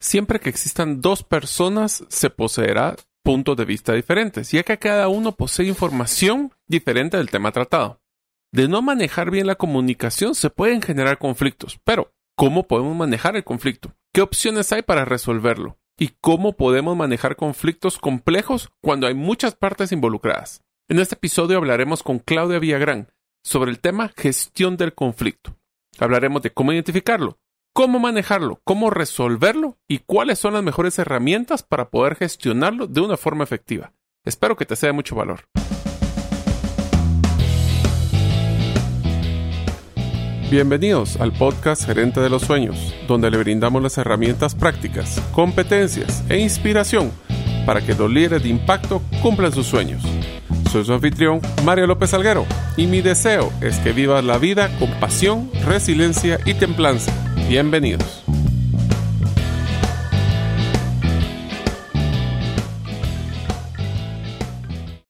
Siempre que existan dos personas, se poseerá puntos de vista diferentes, ya que cada uno posee información diferente del tema tratado. De no manejar bien la comunicación se pueden generar conflictos, pero ¿cómo podemos manejar el conflicto? ¿Qué opciones hay para resolverlo? ¿Y cómo podemos manejar conflictos complejos cuando hay muchas partes involucradas? En este episodio hablaremos con Claudia Villagrán sobre el tema gestión del conflicto. Hablaremos de cómo identificarlo, cómo manejarlo, cómo resolverlo y cuáles son las mejores herramientas para poder gestionarlo de una forma efectiva. Espero que te sea de mucho valor. Bienvenidos al podcast Gerente de los Sueños, donde le brindamos las herramientas prácticas, competencias e inspiración para que los líderes de impacto cumplan sus sueños. Soy su anfitrión, Mario López Alguero, y mi deseo es que vivas la vida con pasión, resiliencia y templanza Bienvenidos.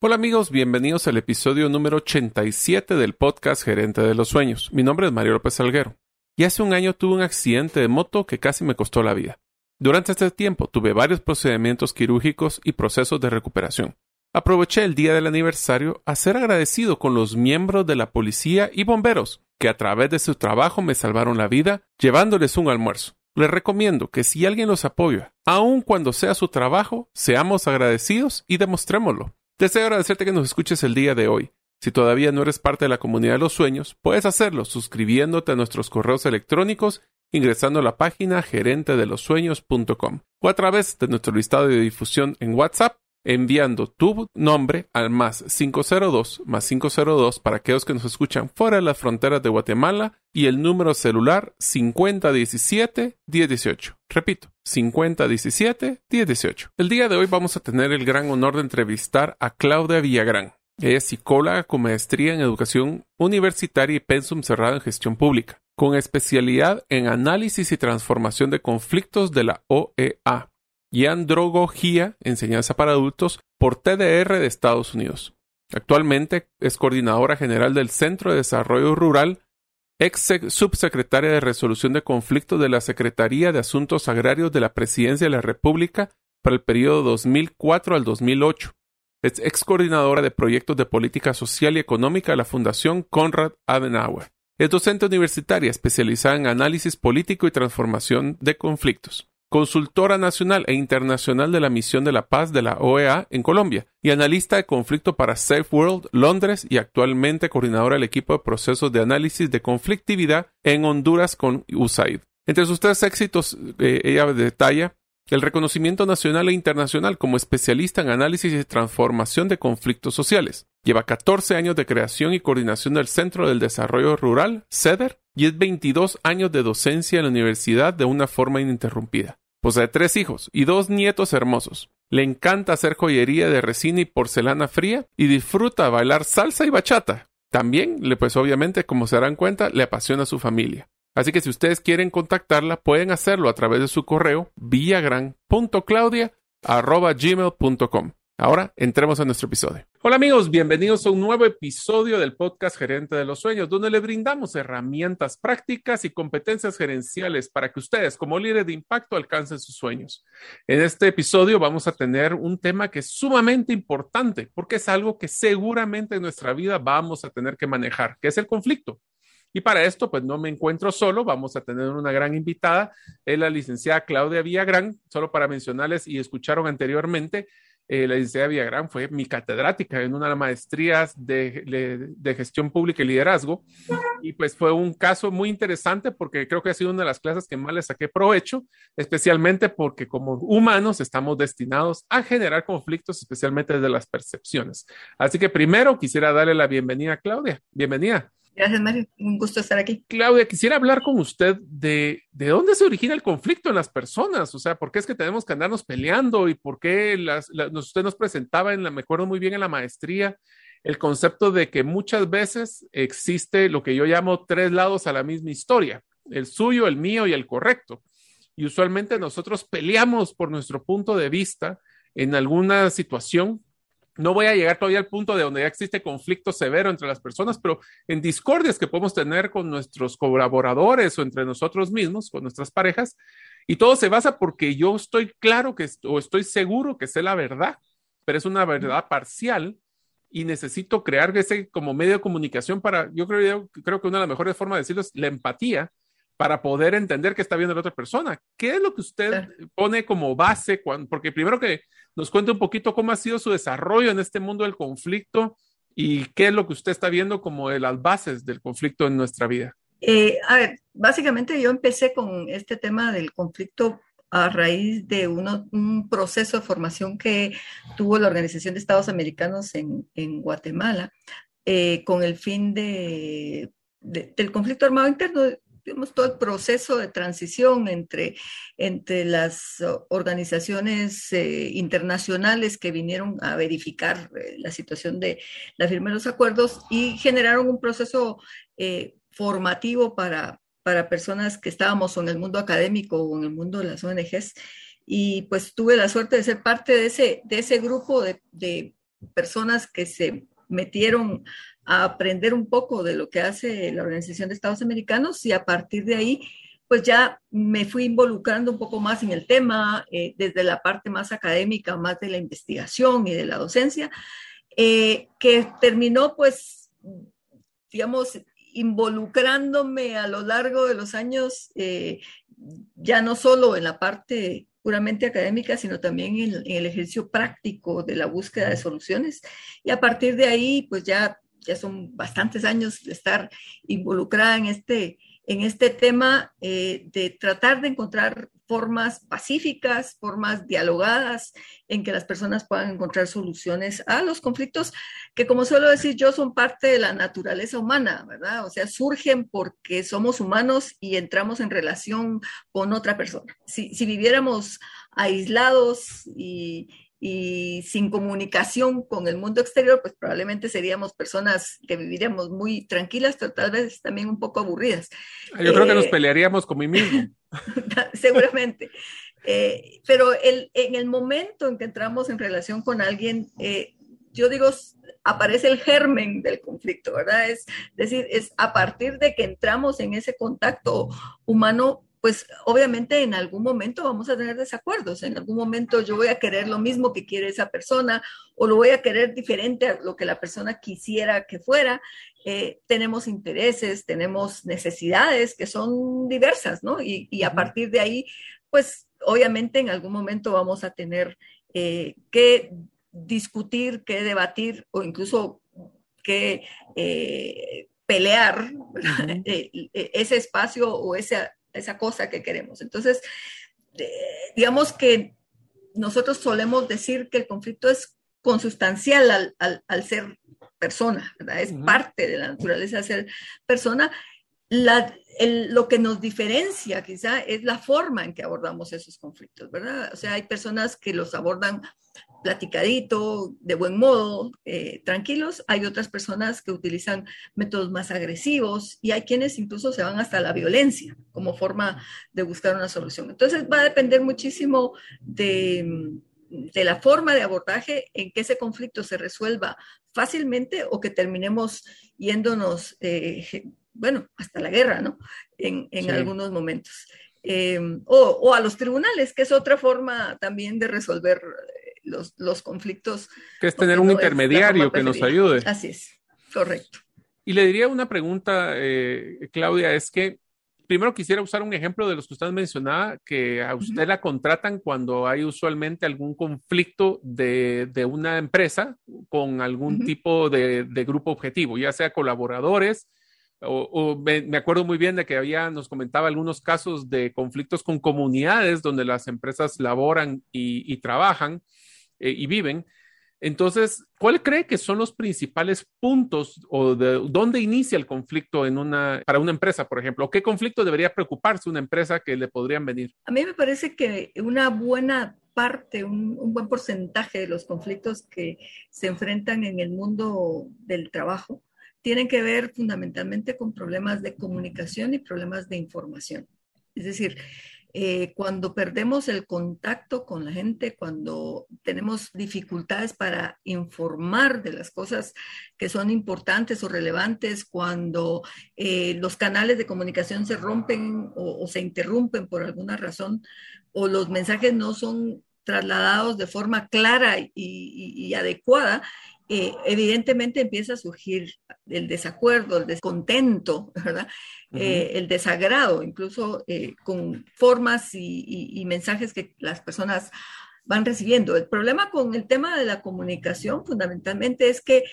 Hola amigos, bienvenidos al episodio número 87 del podcast Gerente de los Sueños. Mi nombre es Mario López Salguero y hace un año tuve un accidente de moto que casi me costó la vida. Durante este tiempo tuve varios procedimientos quirúrgicos y procesos de recuperación. Aproveché el día del aniversario a ser agradecido con los miembros de la policía y bomberos que a través de su trabajo me salvaron la vida llevándoles un almuerzo. Les recomiendo que si alguien los apoya, aun cuando sea su trabajo, seamos agradecidos y demostrémoslo. Deseo agradecerte que nos escuches el día de hoy. Si todavía no eres parte de la comunidad de los sueños, puedes hacerlo suscribiéndote a nuestros correos electrónicos ingresando a la página gerentedelosueños.com o a través de nuestro listado de difusión en WhatsApp enviando tu nombre al más 502 más 502 para aquellos que nos escuchan fuera de las fronteras de Guatemala y el número celular 5017 1018. Repito, 5017 1018. El día de hoy vamos a tener el gran honor de entrevistar a Claudia Villagrán. Ella es psicóloga con maestría en educación universitaria y pensum cerrado en gestión pública, con especialidad en análisis y transformación de conflictos de la OEA y andrología, enseñanza para adultos, por TDR de Estados Unidos. Actualmente es coordinadora general del Centro de Desarrollo Rural, ex subsecretaria de Resolución de Conflictos de la Secretaría de Asuntos Agrarios de la Presidencia de la República para el periodo 2004 al 2008. Es ex coordinadora de proyectos de política social y económica de la Fundación Konrad Adenauer. Es docente universitaria especializada en análisis político y transformación de conflictos consultora nacional e internacional de la Misión de la Paz de la OEA en Colombia y analista de conflicto para Safe World Londres y actualmente coordinadora del equipo de procesos de análisis de conflictividad en Honduras con USAID. Entre sus tres éxitos, eh, ella detalla el reconocimiento nacional e internacional como especialista en análisis y transformación de conflictos sociales. Lleva 14 años de creación y coordinación del Centro del Desarrollo Rural, CEDER, y es 22 años de docencia en la universidad de una forma ininterrumpida. Posee tres hijos y dos nietos hermosos. Le encanta hacer joyería de resina y porcelana fría y disfruta bailar salsa y bachata. También, pues obviamente, como se darán cuenta, le apasiona su familia. Así que si ustedes quieren contactarla, pueden hacerlo a través de su correo villagran.claudia.gmail.com. Ahora entremos a nuestro episodio. Hola amigos, bienvenidos a un nuevo episodio del podcast Gerente de los Sueños, donde le brindamos herramientas prácticas y competencias gerenciales para que ustedes como líderes de impacto alcancen sus sueños. En este episodio vamos a tener un tema que es sumamente importante porque es algo que seguramente en nuestra vida vamos a tener que manejar, que es el conflicto. Y para esto, pues no me encuentro solo, vamos a tener una gran invitada, es la licenciada Claudia Villagrán, solo para mencionarles y escucharon anteriormente, eh, la licenciada Villagrán fue mi catedrática en una de las maestrías de, de, gestión pública y liderazgo. Y pues fue un caso muy interesante porque creo que ha sido una de las clases que más le saqué provecho, especialmente porque como humanos estamos destinados a generar conflictos, especialmente desde las percepciones. Así que primero quisiera darle la bienvenida a Claudia. Bienvenida. Gracias, Mario. Un gusto estar aquí. Claudia, quisiera hablar con usted de, de dónde se origina el conflicto en las personas. O sea, ¿por qué es que tenemos que andarnos peleando y por qué las, usted nos presentaba, en me acuerdo muy bien en la maestría, el concepto de que muchas veces existe lo que yo llamo tres lados a la misma historia, el suyo, el mío y el correcto. Y usualmente nosotros peleamos por nuestro punto de vista en alguna situación no voy a llegar todavía al punto de donde ya existe conflicto severo entre las personas, pero en discordias que podemos tener con nuestros colaboradores o entre nosotros mismos, con nuestras parejas. Y todo se basa porque yo estoy claro que, o estoy seguro que sé la verdad, pero es una verdad parcial y necesito crear ese como medio de comunicación para, yo creo, yo creo que una de las mejores formas de decirlo es la empatía para poder entender qué está viendo la otra persona. ¿Qué es lo que usted pone como base? Cuando, porque primero que nos cuente un poquito cómo ha sido su desarrollo en este mundo del conflicto y qué es lo que usted está viendo como de las bases del conflicto en nuestra vida. Eh, a ver, básicamente yo empecé con este tema del conflicto a raíz de un proceso de formación que tuvo la Organización de Estados Americanos en, Guatemala, eh, con el fin de, del conflicto armado interno, digamos, todo el proceso de transición entre, entre las organizaciones eh, internacionales que vinieron a verificar la situación de la firma de los acuerdos y generaron un proceso formativo para, para personas que estábamos en el mundo académico o en el mundo de las ONGs. Y pues tuve la suerte de ser parte de ese, de ese grupo de, de personas que se metieron a aprender un poco de lo que hace la Organización de Estados Americanos y a partir de ahí, pues ya me fui involucrando un poco más en el tema, eh, desde la parte más académica, más de la investigación y de la docencia, eh, que terminó pues, digamos, involucrándome a lo largo de los años, eh, ya no solo en la parte puramente académica, sino también en, el ejercicio práctico de la búsqueda de soluciones. Y a partir de ahí, pues ya, ya son bastantes años de estar involucrada en este, en este tema eh, de tratar de encontrar formas pacíficas, formas dialogadas, en que las personas puedan encontrar soluciones a los conflictos que, como suelo decir yo, son parte de la naturaleza humana, ¿verdad? O sea, surgen porque somos humanos y entramos en relación con otra persona. Si, si viviéramos aislados y, y sin comunicación con el mundo exterior, pues probablemente seríamos personas que viviríamos muy tranquilas, pero tal vez también un poco aburridas. Yo creo que nos eh, pelearíamos con mí mismo. Seguramente. Eh, pero el, en el momento en que entramos en relación con alguien, eh, yo digo, aparece el germen del conflicto, ¿verdad? Es decir, es a partir de que entramos en ese contacto humano, pues obviamente en algún momento vamos a tener desacuerdos, en algún momento yo voy a querer lo mismo que quiere esa persona o lo voy a querer diferente a lo que la persona quisiera que fuera. Eh, tenemos intereses, tenemos necesidades que son diversas, ¿no? Y, a partir de ahí, pues obviamente en algún momento vamos a tener eh, que discutir, que debatir o incluso que... Eh, pelear ese espacio o ese esa cosa que queremos. Entonces, digamos que nosotros solemos decir que el conflicto es consustancial al, ser persona, ¿verdad? Es parte de la naturaleza de ser persona. Lo que nos diferencia quizá es la forma en que abordamos esos conflictos, ¿verdad? O sea, hay personas que los abordan platicadito, de buen modo, eh, tranquilos. Hay otras personas que utilizan métodos más agresivos y hay quienes incluso se van hasta la violencia como forma de buscar una solución. Entonces va a depender muchísimo de, la forma de abordaje en que ese conflicto se resuelva fácilmente o que terminemos yéndonos, eh, bueno, hasta la guerra, ¿no? En, algunos momentos. Eh, o, o, a los tribunales, que es otra forma también de resolver los, conflictos. Que es tener un intermediario que nos ayude. Así es, correcto. Y le diría una pregunta, eh, Claudia, es que primero quisiera usar un ejemplo de los que usted mencionaba, que a usted la contratan cuando hay usualmente algún conflicto de, una empresa con algún tipo de, grupo objetivo, ya sea colaboradores, o, me, acuerdo muy bien de que había, nos comentaba algunos casos de conflictos con comunidades donde las empresas laboran y trabajan. Eh, y viven. Entonces, ¿cuál cree que son los principales puntos o de dónde inicia el conflicto en una, para una empresa, por ejemplo? ¿Qué conflicto debería preocuparse una empresa que le podrían venir? A mí me parece que una buena parte, un, un buen porcentaje de los conflictos que se enfrentan en el mundo del trabajo tienen que ver fundamentalmente con problemas de comunicación y problemas de información. Es decir, eh, cuando perdemos el contacto con la gente, cuando tenemos dificultades para informar de las cosas que son importantes o relevantes, cuando eh, los canales de comunicación se rompen o, se interrumpen por alguna razón, o los mensajes no son trasladados de forma clara y adecuada, eh, evidentemente empieza a surgir el desacuerdo, el descontento, ¿verdad? Eh, el desagrado, incluso eh, con formas y, mensajes que las personas van recibiendo. El problema con el tema de la comunicación fundamentalmente es que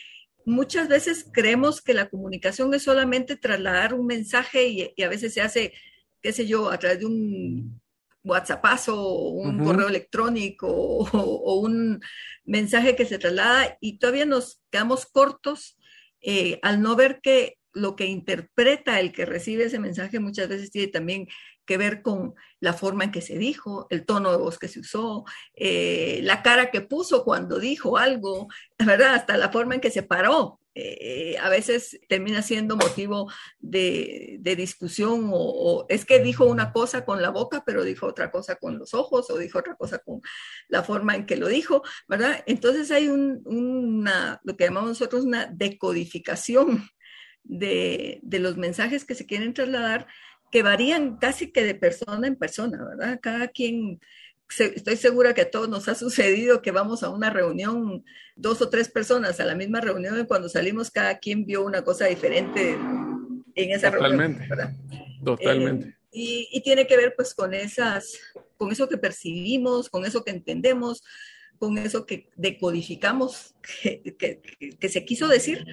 muchas veces creemos que la comunicación es solamente trasladar un mensaje y, y a veces se hace, qué sé yo, a través de un WhatsAppazo o un correo electrónico o, un mensaje que se traslada y todavía nos quedamos cortos eh, al no ver que lo que interpreta el que recibe ese mensaje muchas veces tiene también que ver con la forma en que se dijo, el tono de voz que se usó, eh, la cara que puso cuando dijo algo, ¿verdad? Hasta la forma en que se paró. Eh, a veces termina siendo motivo de, discusión o, es que dijo una cosa con la boca, pero dijo otra cosa con los ojos o dijo otra cosa con la forma en que lo dijo, ¿verdad? Entonces hay una, lo que llamamos nosotros una decodificación de, de los mensajes que se quieren trasladar que varían casi que de persona en persona, ¿verdad? Cada quien estoy segura que a todos nos ha sucedido que vamos a una reunión, dos o tres personas a la misma reunión y cuando salimos cada quien vio una cosa diferente en esa reunión. Totalmente. Eh, y, tiene que ver pues con esas, con eso que percibimos, con eso que entendemos, con eso que decodificamos que, que, se quiso decir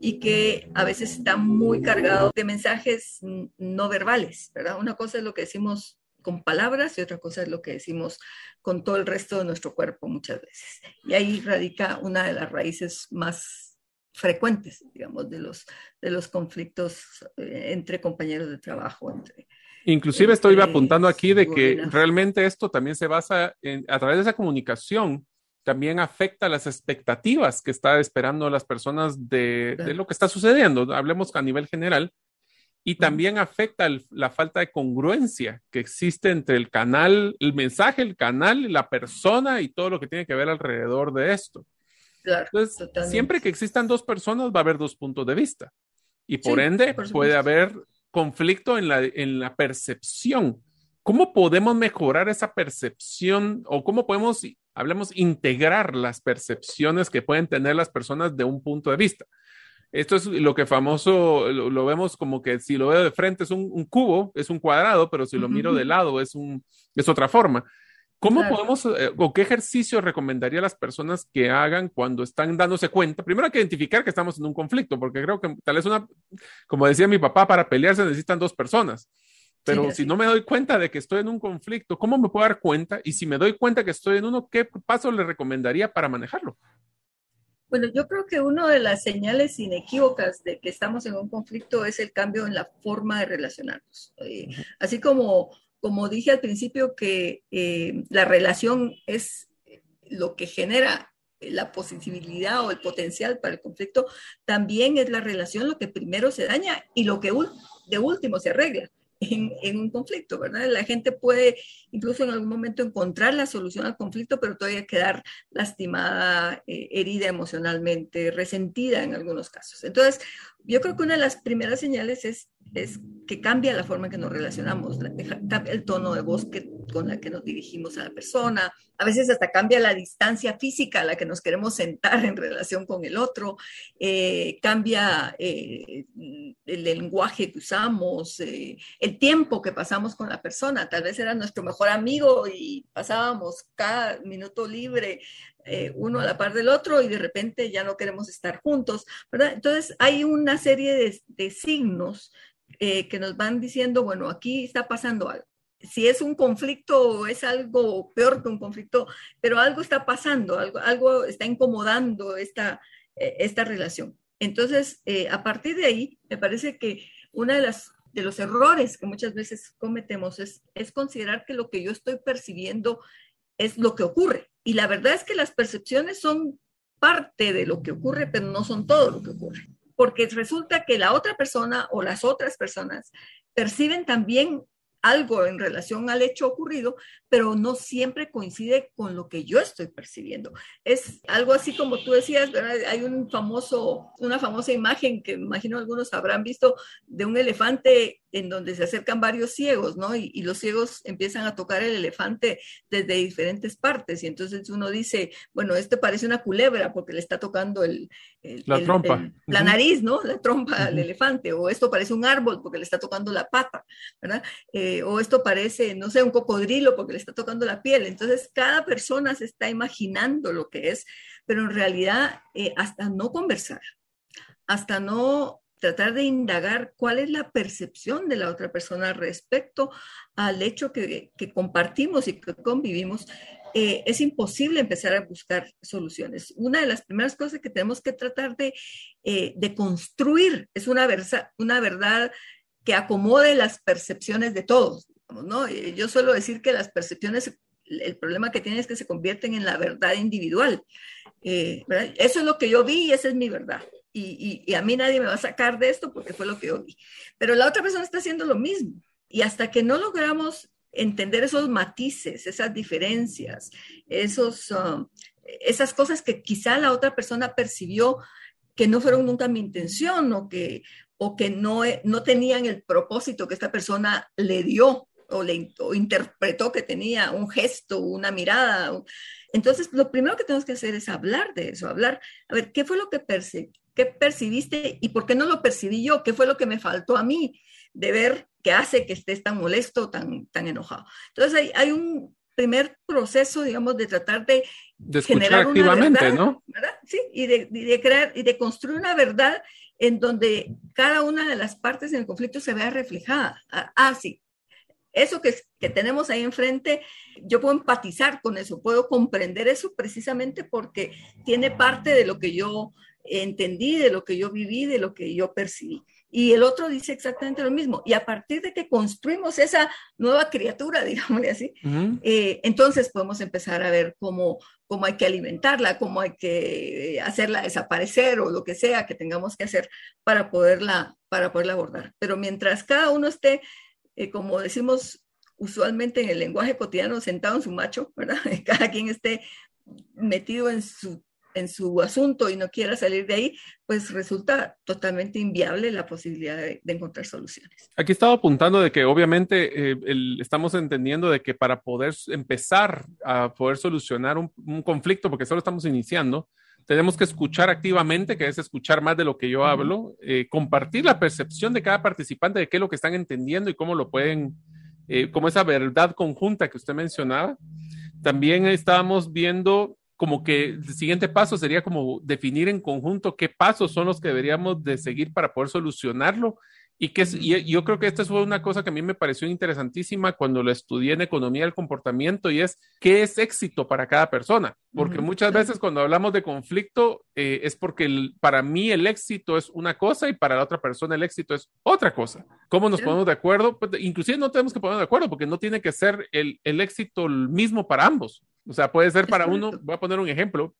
y que a veces está muy cargado de mensajes no verbales, ¿verdad? Una cosa es lo que decimos con palabras y otra cosa es lo que decimos con todo el resto de nuestro cuerpo muchas veces. Y ahí radica una de las raíces más frecuentes, digamos, de los, de los conflictos eh, entre compañeros de trabajo, entre, Inclusive estoy apuntando aquí de que realmente esto también se basa en, a través de esa comunicación, también afecta las expectativas que está esperando las personas de, de, lo que está sucediendo. Hablemos a nivel general, y también afecta la falta de congruencia que existe entre el canal, el mensaje, el canal, la persona y todo lo que tiene que ver alrededor de esto. Claro, Entonces, siempre que existan dos personas va a haber dos puntos de vista y por ende puede haber conflicto en la, en la percepción. ¿Cómo podemos mejorar esa percepción o cómo podemos, hablemos, integrar las percepciones que pueden tener las personas de un punto de vista? Esto es lo que famoso, lo, vemos como que si lo veo de frente es un, cubo, es un cuadrado, pero si lo miro de lado es, un, es otra forma. ¿Cómo podemos eh, o qué ejercicio recomendaría a las personas que hagan cuando están dándose cuenta? Primero hay que identificar que estamos en un conflicto, porque creo que tal vez una, como decía mi papá, para pelearse necesitan dos personas. Pero si no me doy cuenta de que estoy en un conflicto, ¿cómo me puedo dar cuenta? Y si me doy cuenta que estoy en uno, ¿qué paso le recomendaría para manejarlo? Bueno, yo creo que una de las señales inequívocas de que estamos en un conflicto es el cambio en la forma de relacionarnos. Eh, así como, como dije al principio que eh, la relación es lo que genera la posibilidad o el potencial para el conflicto, también es la relación lo que primero se daña y lo que de último se arregla en, un conflicto, ¿verdad? La gente puede incluso en algún momento encontrar la solución al conflicto, pero todavía quedar lastimada, eh, herida emocionalmente, resentida en algunos casos. Entonces, yo creo que una de las primeras señales es, es que cambia la forma en que nos relacionamos, cambia el tono de voz que, con la que nos dirigimos a la persona, a veces hasta cambia la distancia física a la que nos queremos sentar en relación con el otro, eh, cambia eh, el lenguaje que usamos, eh, el tiempo que pasamos con la persona, tal vez era nuestro mejor amigo y pasábamos cada minuto libre uno a la par del otro y de repente ya no queremos estar juntos, ¿verdad? Entonces hay una serie de, de signos eh, que nos van diciendo, bueno, aquí está pasando algo. Si es un conflicto es algo peor que un conflicto, pero algo está pasando, algo, algo está incomodando esta, eh, esta relación. Entonces, eh, a partir de ahí, me parece que uno de, las, de los errores que muchas veces cometemos es, es considerar que lo que yo estoy percibiendo es lo que ocurre. Y la verdad es que las percepciones son parte de lo que ocurre, pero no son todo lo que ocurre porque resulta que la otra persona o las otras personas perciben también algo en relación al hecho ocurrido, pero no siempre coincide con lo que yo estoy percibiendo. Es algo así como tú decías. Hay un famoso, una famosa imagen que imagino algunos habrán visto de un elefante en donde se acercan varios ciegos, ¿no? Y, los ciegos empiezan a tocar el elefante desde diferentes partes y entonces uno dice, bueno, este parece una culebra porque le está tocando el, la trompa, la nariz, ¿no? La trompa al elefante, o esto parece un árbol porque le está tocando la pata, ¿verdad? Eh, o esto parece, no sé, un cocodrilo porque le está tocando la piel. Entonces, cada persona se está imaginando lo que es, pero en realidad, eh, hasta no conversar, hasta no tratar de indagar cuál es la percepción de la otra persona respecto al hecho que, compartimos y que convivimos, eh, es imposible empezar a buscar soluciones. Una de las primeras cosas que tenemos que tratar de, eh, de construir es una, una verdad que acomode las percepciones de todos. ¿no? Eh, yo suelo decir que las percepciones, el problema que tienen es que se convierten en la verdad individual. Eso es lo que yo vi y esa es mi verdad y, a mí nadie me va a sacar de esto porque fue lo que yo vi. Pero la otra persona está haciendo lo mismo. Y hasta que no logramos entender esos matices, esas diferencias, esos, um, esas cosas que quizá la otra persona percibió que no fueron nunca mi intención o que, o que no, no tenían el propósito que esta persona le dio o, le, interpretó que tenía un gesto, una mirada. Entonces, lo primero que tenemos que hacer es hablar de eso, hablar, a ver, ¿qué fue lo que percibí? ¿Qué percibiste y por qué no lo percibí yo? ¿Qué fue lo que me faltó a mí de ver que hace que estés tan molesto, tan, tan enojado? Entonces hay, hay un primer proceso, digamos, de tratar de, generar activamente, una verdad, ¿no? ¿verdad? Sí, y de, de, crear y de construir una verdad en donde cada una de las partes en el conflicto se vea reflejada. Ah, ah sí, eso que, que, tenemos ahí enfrente, yo puedo empatizar con eso, puedo comprender eso precisamente porque tiene parte de lo que yo entendí, de lo que yo viví, de lo que yo percibí. Y el otro dice exactamente lo mismo. Y a partir de que construimos esa nueva criatura, digámosle así, eh, entonces podemos empezar a ver cómo, cómo hay que alimentarla, cómo hay que hacerla desaparecer o lo que sea que tengamos que hacer para poderla, para poderla abordar. Pero mientras cada uno esté, eh, como decimos usualmente en el lenguaje cotidiano, sentado en su macho, ¿verdad? Cada quien esté metido en su en su asunto y no quiera salir de ahí, pues resulta totalmente inviable la posibilidad de, encontrar soluciones. Aquí estaba apuntando de que obviamente eh, estamos entendiendo de que para poder empezar a poder solucionar un, conflicto, porque solo estamos iniciando, tenemos que escuchar activamente, que es escuchar más de lo que yo hablo, eh, compartir la percepción de cada participante de qué es lo que están entendiendo y cómo lo pueden, eh, como esa verdad conjunta que usted mencionaba. También estábamos viendo como que el siguiente paso sería como definir en conjunto qué pasos son los que deberíamos de seguir para poder solucionarlo. Y que y yo creo que esta fue una cosa que a mí me pareció interesantísima cuando lo estudié en economía del comportamiento y es qué es éxito para cada persona. Porque muchas veces cuando hablamos de conflicto eh, es porque para mí el éxito es una cosa y para la otra persona el éxito es otra cosa. ¿Cómo nos ponemos de acuerdo? Pues, inclusive no tenemos que poner de acuerdo porque no tiene que ser el, el éxito el mismo para ambos. O sea, puede ser para uno, voy a poner un ejemplo,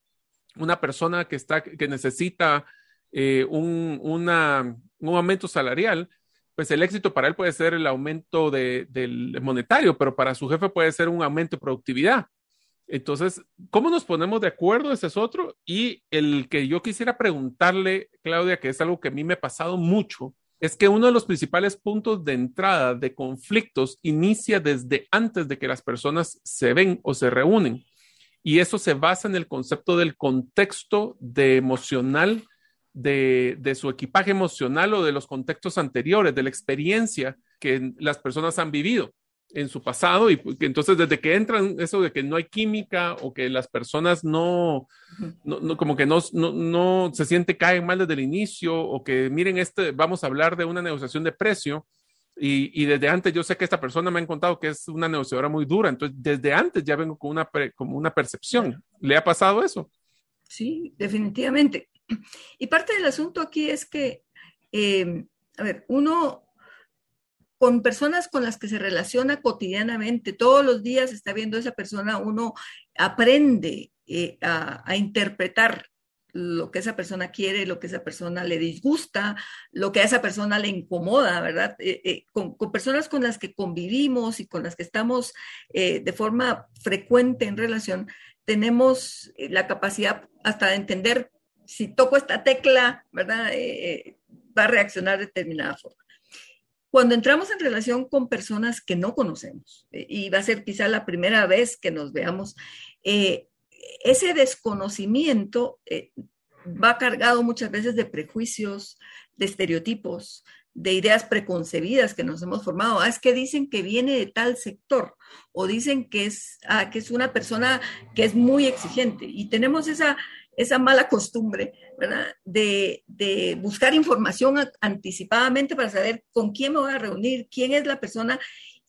una persona que está, que necesita eh, un, una, un aumento salarial, pues el éxito para él puede ser el aumento de, del monetario, pero para su jefe puede ser un aumento de productividad. Entonces, ¿cómo nos ponemos de acuerdo? Ese es otro. Y el que yo quisiera preguntarle, Claudia, que es algo que a mí me ha pasado mucho, es que uno de los principales puntos de entrada de conflictos inicia desde antes de que las personas se ven o se reúnen. Y eso se basa en el concepto del contexto de emocional, de, de su equipaje emocional o de los contextos anteriores, de la experiencia que las personas han vivido en su pasado y entonces desde que entran eso de que no hay química o que las personas no, no, como que no, no, se siente caen mal desde el inicio o que miren este, vamos a hablar de una negociación de precio y, y, desde antes yo sé que esta persona me ha contado que es una negociadora muy dura, entonces desde antes ya vengo con una, como una percepción. ¿Le ha pasado eso? Sí, definitivamente. Y parte del asunto aquí es que, eh, a ver, uno con personas con las que se relaciona cotidianamente, todos los días está viendo esa persona, uno aprende eh, a, interpretar lo que esa persona quiere, lo que esa persona le disgusta, lo que a esa persona le incomoda, ¿verdad? Eh, eh, con, personas con las que convivimos y con las que estamos de forma frecuente en relación, tenemos la capacidad hasta de entender si toco esta tecla, ¿verdad? va a reaccionar de determinada forma. Cuando entramos en relación con personas que no conocemos, y va a ser quizá la primera vez que nos veamos, ese desconocimiento eh, va cargado muchas veces de prejuicios, de estereotipos, de ideas preconcebidas que nos hemos formado. Ah, es que dicen que viene de tal sector o dicen que es, ah, que es una persona que es muy exigente y tenemos esa, esa mala costumbre, ¿verdad? De, de, buscar información anticipadamente para saber con quién me voy a reunir, quién es la persona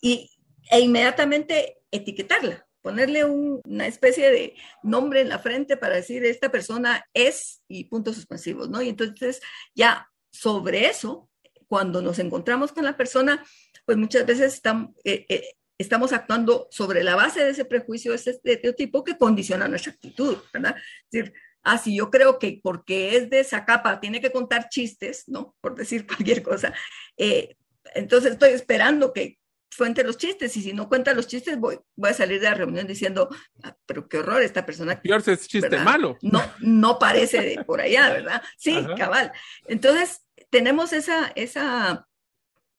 y, e inmediatamente etiquetarla ponerle una especie de nombre en la frente para decir esta persona es y puntos suspensivos, ¿no? Y entonces ya sobre eso, cuando nos encontramos con la persona, pues muchas veces estamos, eh, eh, estamos actuando sobre la base de ese prejuicio, ese estereotipo que condiciona nuestra actitud, ¿verdad? Es decir, ah, si yo creo que porque es de esa capa tiene que contar chistes, ¿no? Por decir cualquier cosa. Eh, entonces estoy esperando que fuente los chistes y si no cuenta los chistes voy, voy a salir de la reunión diciendo, ah, pero qué horror esta persona. Peor es chiste malo. No, no parece de por allá, ¿verdad? Sí, cabal. Entonces, tenemos esa, esa,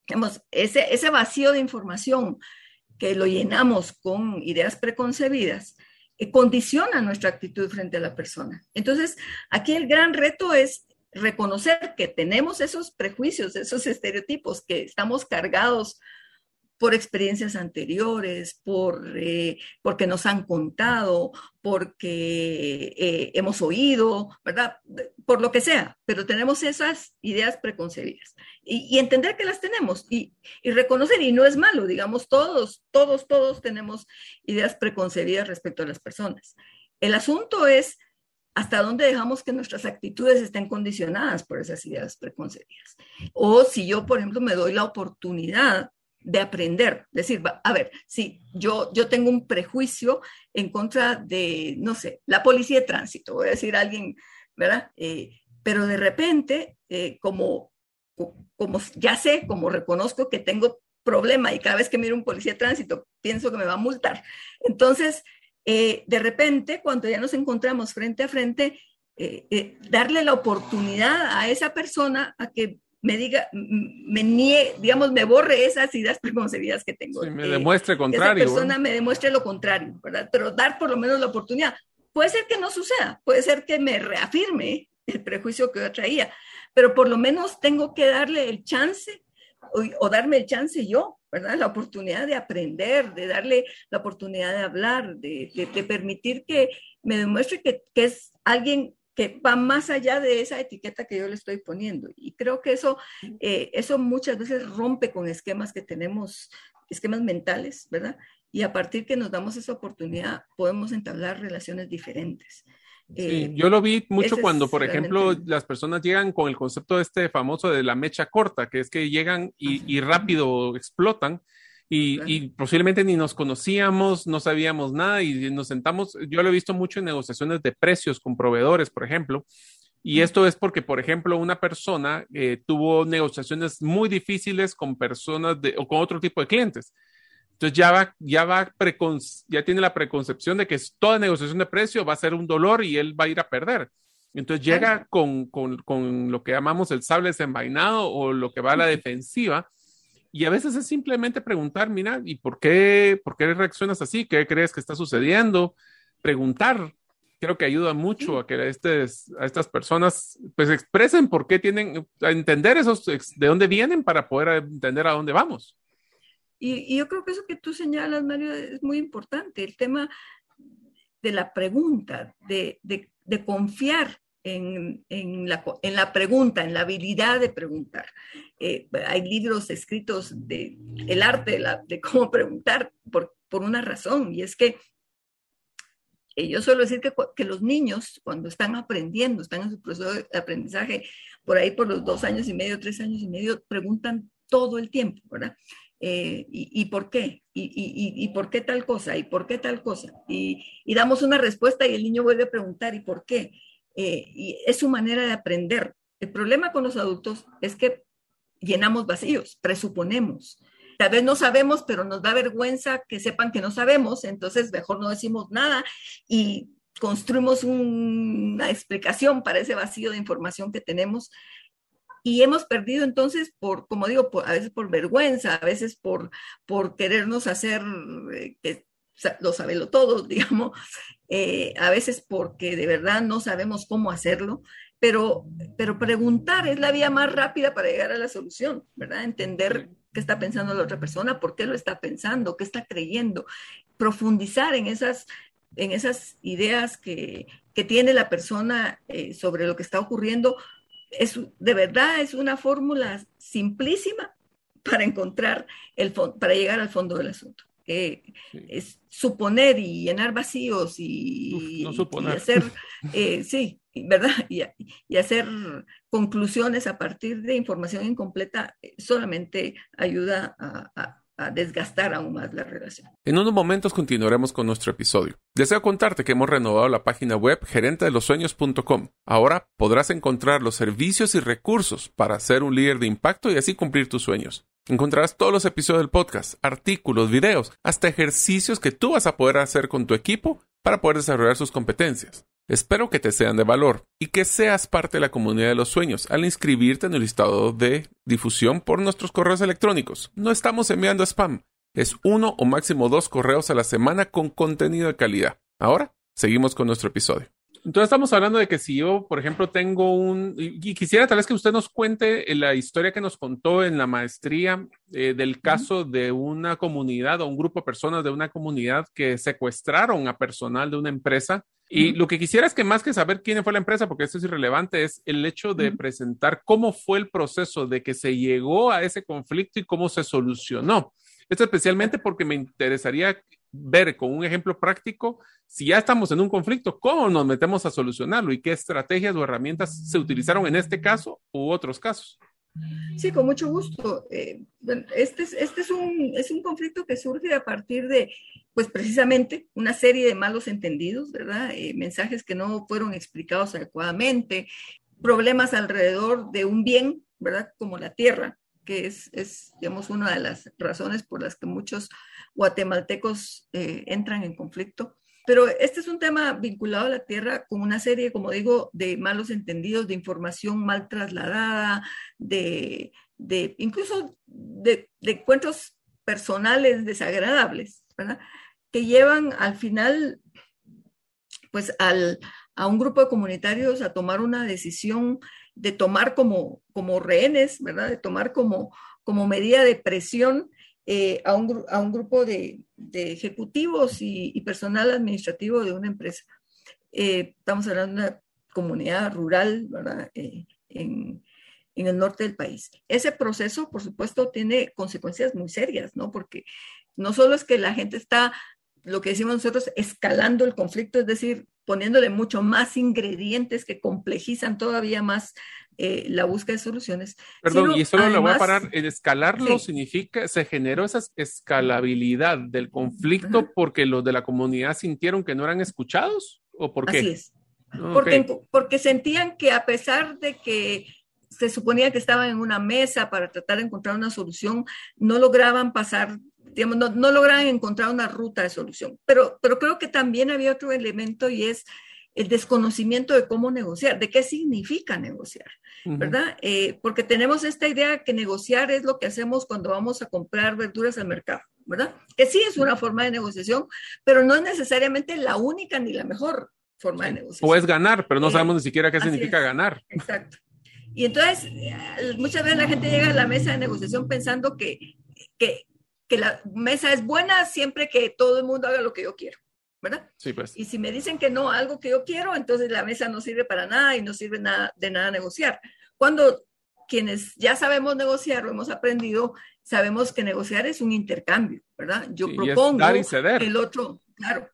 digamos, ese, ese vacío de información que lo llenamos con ideas preconcebidas, condiciona nuestra actitud frente a la persona. Entonces, aquí el gran reto es reconocer que tenemos esos prejuicios, esos estereotipos, que estamos cargados por experiencias anteriores, por, eh, porque nos han contado, porque eh, hemos oído, ¿verdad? Por lo que sea, pero tenemos esas ideas preconcebidas y, entender que las tenemos y, y, reconocer, y no es malo, digamos, todos, todos, todos tenemos ideas preconcebidas respecto a las personas. El asunto es hasta dónde dejamos que nuestras actitudes estén condicionadas por esas ideas preconcebidas. O si yo, por ejemplo, me doy la oportunidad de aprender. Decir, a ver, si yo, yo tengo un prejuicio en contra de, no sé, la policía de tránsito, voy a decir alguien, ¿verdad? Eh, pero de repente, eh, como, como ya sé, como reconozco que tengo problema y cada vez que miro un policía de tránsito pienso que me va a multar. Entonces, eh, de repente, cuando ya nos encontramos frente a frente, darle la oportunidad a esa persona a que me diga, me niegue, digamos, me borre esas ideas preconcebidas que tengo. me demuestre contrario. esa persona me demuestre lo contrario, ¿verdad? Pero dar por lo menos la oportunidad. Puede ser que no suceda, puede ser que me reafirme el prejuicio que yo traía, pero por lo menos tengo que darle el chance o, darme el chance yo, ¿verdad? La oportunidad de aprender, de darle la oportunidad de hablar, de, de, permitir que me demuestre que, que es alguien que va más allá de esa etiqueta que yo le estoy poniendo. Y creo que eso, eh, eso muchas veces rompe con esquemas que tenemos, esquemas mentales, ¿verdad? Y a partir que nos damos esa oportunidad, podemos entablar relaciones diferentes. Sí, eh, yo lo vi mucho cuando, por ejemplo, las personas llegan con el concepto este famoso de la mecha corta, que es que llegan y, y rápido explotan y, posiblemente ni nos conocíamos, no sabíamos nada y nos sentamos, yo lo he visto mucho en negociaciones de precios con proveedores, por ejemplo, y esto es porque, por ejemplo, una persona eh, tuvo negociaciones muy difíciles con personas de, o con otro tipo de clientes. Entonces ya va, ya va, ya tiene la preconcepción de que toda negociación de precio va a ser un dolor y él va a ir a perder. Entonces llega con, con, con lo que llamamos el sable desenvainado o lo que va a la defensiva y a veces es simplemente preguntar, mira, ¿y por qué, por qué reaccionas así? ¿Qué crees que está sucediendo? Preguntar, creo que ayuda mucho a que a estas personas pues expresen por qué tienen, a entender esos, de dónde vienen para poder entender a dónde vamos. Y, yo creo que eso que tú señalas, Mario, es muy importante, el tema de la pregunta, de, de, de confiar en, en, la, en, la, pregunta, en la habilidad de preguntar. Eh, hay libros escritos de el arte de, la, de cómo preguntar por, por, una razón, y es que eh, yo suelo decir que, que, los niños, cuando están aprendiendo, están en su proceso de aprendizaje, por ahí por los dos años y medio, tres años y medio, preguntan todo el tiempo, ¿verdad? Eh, y, y, por qué? Y, y, y, por qué tal cosa? ¿Y por qué tal cosa? Y, damos una respuesta y el niño vuelve a preguntar, ¿y por qué? Eh, y es su manera de aprender. El problema con los adultos es que llenamos vacíos, presuponemos. Tal vez no sabemos, pero nos da vergüenza que sepan que no sabemos, entonces mejor no decimos nada y construimos una explicación para ese vacío de información que tenemos y hemos perdido entonces por, como digo, a veces por vergüenza, a veces por, por querernos hacer eh, que lo sabelo todo, digamos, eh, a veces porque de verdad no sabemos cómo hacerlo, pero, pero preguntar es la vía más rápida para llegar a la solución, ¿verdad? Entender qué está pensando la otra persona, por qué lo está pensando, qué está creyendo, profundizar en esas, en esas ideas que, que tiene la persona eh, sobre lo que está ocurriendo, es, de verdad es una fórmula simplísima para encontrar el para llegar al fondo del asunto. Es suponer y llenar vacíos y, hacer, eh, sí, ¿verdad? Y, hacer conclusiones a partir de información incompleta eh, solamente ayuda a, a desgastar aún más la relación. En unos momentos continuaremos con nuestro episodio. Deseo contarte que hemos renovado la página web gerentedelosueños.com. Ahora podrás encontrar los servicios y recursos para ser un líder de impacto y así cumplir tus sueños. Encontrarás todos los episodios del podcast, artículos, videos, hasta ejercicios que tú vas a poder hacer con tu equipo para poder desarrollar sus competencias. Espero que te sean de valor y que seas parte de la comunidad de los sueños al inscribirte en el listado de difusión por nuestros correos electrónicos. No estamos enviando spam, es uno o máximo dos correos a la semana con contenido de calidad. Ahora, seguimos con nuestro episodio. Entonces estamos hablando de que si yo, por ejemplo, tengo un... Y quisiera tal vez que usted nos cuente la historia que nos contó en la maestría eh, del caso de una comunidad o un grupo de personas de una comunidad que secuestraron a personal de una empresa. Y lo que quisiera es que más que saber quién fue la empresa, porque esto es irrelevante, es el hecho de presentar cómo fue el proceso de que se llegó a ese conflicto y cómo se solucionó. Esto especialmente porque me interesaría ver con un ejemplo práctico, si ya estamos en un conflicto, cómo nos metemos a solucionarlo y qué estrategias o herramientas se utilizaron en este caso u otros casos. Sí, con mucho gusto. Eh, este, es, este es, un, es un conflicto que surge a partir de, pues precisamente, una serie de malos entendidos, ¿verdad? Eh, mensajes que no fueron explicados adecuadamente, problemas alrededor de un bien, ¿verdad? Como la tierra, que es, es digamos, una de las razones por las que muchos guatemaltecos eh, entran en conflicto. Pero este es un tema vinculado a la tierra con una serie, como digo, de malos entendidos, de información mal trasladada, de, de incluso de, de, encuentros personales desagradables, ¿verdad? Que llevan al final, pues, al, a un grupo de comunitarios a tomar una decisión de tomar como, como rehenes, ¿verdad? De tomar como, como medida de presión eh, a, un, a, un, grupo de, ejecutivos y, personal administrativo de una empresa. Eh, estamos hablando de una comunidad rural. Eh, en, en, el norte del país. Ese proceso, por supuesto, tiene consecuencias muy serias, ¿no? Porque no solo es que la gente está, lo que decimos nosotros, escalando el conflicto, es decir, poniéndole mucho más ingredientes que complejizan todavía más eh, la búsqueda de soluciones. Perdón, y solo lo voy a parar. El escalarlo significa, se generó esa escalabilidad del conflicto porque los de la comunidad sintieron que no eran escuchados o por qué? Así es. Porque, porque sentían que a pesar de que se suponía que estaban en una mesa para tratar de encontrar una solución, no lograban pasar, digamos, no, no lograban encontrar una ruta de solución. Pero, pero creo que también había otro elemento y es el desconocimiento de cómo negociar, de qué significa negociar, ¿verdad? Eh, porque tenemos esta idea que negociar es lo que hacemos cuando vamos a comprar verduras al mercado, ¿verdad? Que sí es una forma de negociación, pero no es necesariamente la única ni la mejor forma de negociación. O es ganar, pero no sabemos ni siquiera qué significa ganar. Exacto. Y entonces, eh, muchas veces la gente llega a la mesa de negociación pensando que, que, que la mesa es buena siempre que todo el mundo haga lo que yo quiero. ¿verdad? Sí, pues. Y si me dicen que no, algo que yo quiero, entonces la mesa no sirve para nada y no sirve nada, de nada negociar. Cuando quienes ya sabemos negociar o hemos aprendido, sabemos que negociar es un intercambio, ¿verdad? Yo propongo, el otro, claro,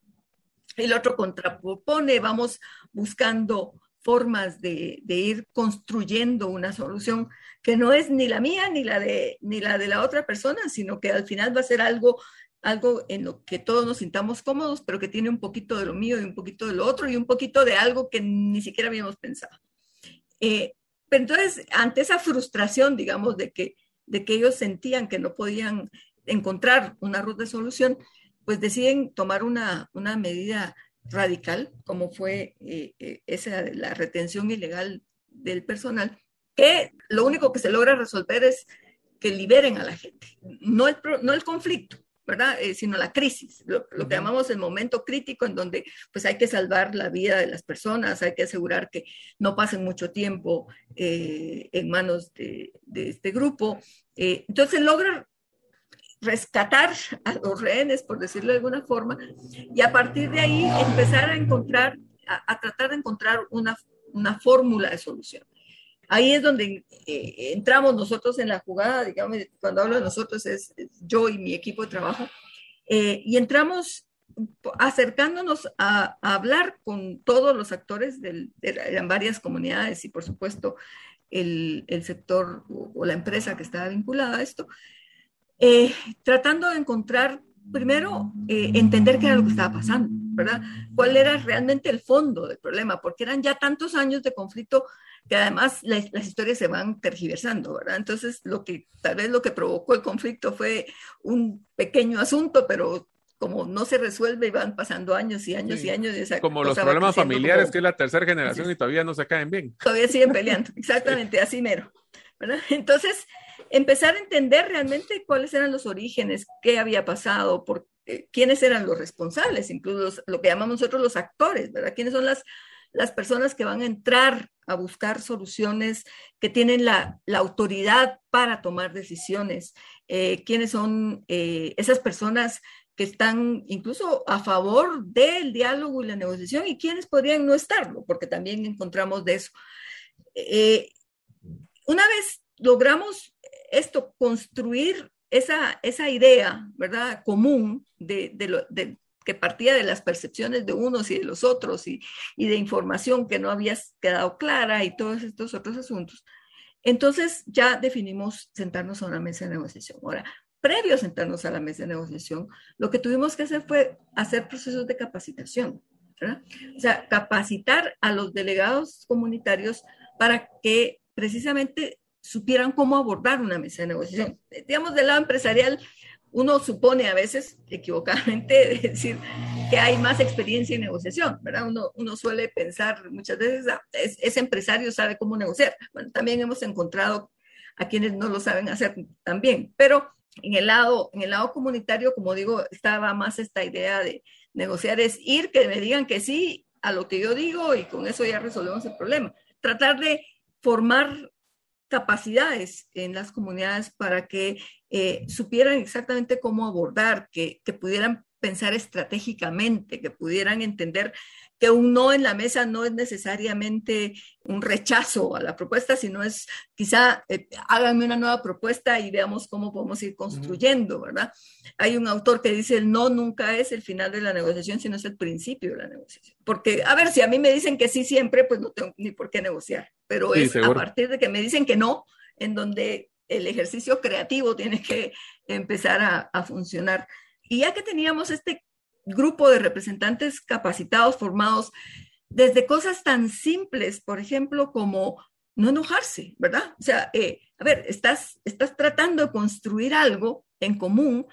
el otro contrapropone, vamos buscando formas de, ir construyendo una solución que no es ni la mía ni la de ni la de la otra persona, sino que al final va a ser algo algo en lo que todos nos sintamos cómodos, pero que tiene un poquito de lo mío y un poquito de lo otro y un poquito de algo que ni siquiera habíamos pensado. Eh, pero entonces, ante esa frustración, digamos, de que, de que ellos sentían que no podían encontrar una ruta de solución, pues deciden tomar una, una medida radical, como fue eh, eh, esa la retención ilegal del personal, que lo único que se logra resolver es que liberen a la gente, no el, no el conflicto, ¿verdad? Eh, sino la crisis, lo, que llamamos el momento crítico en donde pues hay que salvar la vida de las personas, hay que asegurar que no pasen mucho tiempo eh, en manos de, este grupo. Eh, entonces logra rescatar a los rehenes, por decirlo de alguna forma, y a partir de ahí empezar a encontrar, a, tratar de encontrar una, una fórmula de solución. Ahí es donde eh, entramos nosotros en la jugada, digamos, cuando hablo de nosotros es, yo y mi equipo de trabajo, eh, y entramos acercándonos a, hablar con todos los actores de, en varias comunidades y por supuesto el, el sector o, la empresa que estaba vinculada a esto, eh, tratando de encontrar primero entender qué era lo que estaba pasando, ¿verdad? ¿Cuál era realmente el fondo del problema? Porque eran ya tantos años de conflicto que además las, historias se van tergiversando, ¿verdad? Entonces, lo que tal vez lo que provocó el conflicto fue un pequeño asunto, pero como no se resuelve y van pasando años y años y años. Esa como los problemas familiares, que es la tercera generación y todavía no se caen bien. Todavía siguen peleando, exactamente, así mero. ¿verdad? Entonces, empezar a entender realmente cuáles eran los orígenes, qué había pasado, por, eh, quiénes eran los responsables, incluso lo que llamamos nosotros los actores, ¿verdad? ¿Quiénes son las las personas que van a entrar a buscar soluciones, que tienen la, autoridad para tomar decisiones, eh, quiénes son eh, esas personas que están incluso a favor del diálogo y la negociación y quiénes podrían no estarlo, porque también encontramos de eso. Una vez logramos esto, construir esa, esa idea, ¿verdad? Común de, de, lo, de, que partía de las percepciones de unos y de los otros y, de información que no había quedado clara y todos estos otros asuntos. Entonces ya definimos sentarnos a una mesa de negociación. Ahora, previo a sentarnos a la mesa de negociación, lo que tuvimos que hacer fue hacer procesos de capacitación. O sea, capacitar a los delegados comunitarios para que precisamente supieran cómo abordar una mesa de negociación. Digamos, del lado empresarial, uno supone a veces equivocadamente decir que hay más experiencia en negociación, ¿verdad? Uno, uno suele pensar muchas veces, ah, ese empresario sabe cómo negociar. Bueno, también hemos encontrado a quienes no lo saben hacer también, pero en el lado, en el lado comunitario, como digo, estaba más esta idea de negociar, es ir, que me digan que sí a lo que yo digo y con eso ya resolvemos el problema. Tratar de formar capacidades en las comunidades para que eh, supieran exactamente cómo abordar, que, que, pudieran pensar estratégicamente, que pudieran entender que un no en la mesa no es necesariamente un rechazo a la propuesta, sino es quizá eh, háganme una nueva propuesta y veamos cómo podemos ir construyendo, ¿verdad? Hay un autor que dice el no nunca es el final de la negociación, sino es el principio de la negociación. Porque, a ver, si a mí me dicen que sí siempre, pues no tengo ni por qué negociar, pero es a partir de que me dicen que no, en donde el ejercicio creativo tiene que empezar a, a funcionar. Y ya que teníamos este grupo de representantes capacitados, formados, desde cosas tan simples, por ejemplo, como no enojarse, ¿verdad? O sea, eh, a ver, estás, estás tratando de construir algo en común,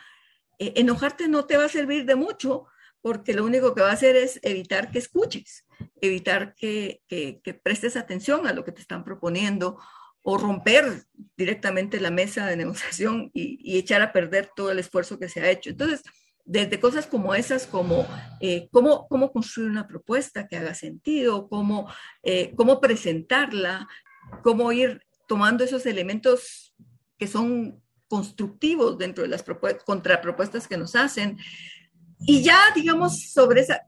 eh, enojarte no te va a servir de mucho porque lo único que va a hacer es evitar que escuches, evitar que, que, prestes atención a lo que te están proponiendo o romper directamente la mesa de negociación y, echar a perder todo el esfuerzo que se ha hecho. Entonces, desde cosas como esas, como eh, cómo, cómo, construir una propuesta que haga sentido, cómo, eh, cómo presentarla, cómo ir tomando esos elementos que son constructivos dentro de las contrapropuestas que nos hacen. Y ya, digamos, sobre esa,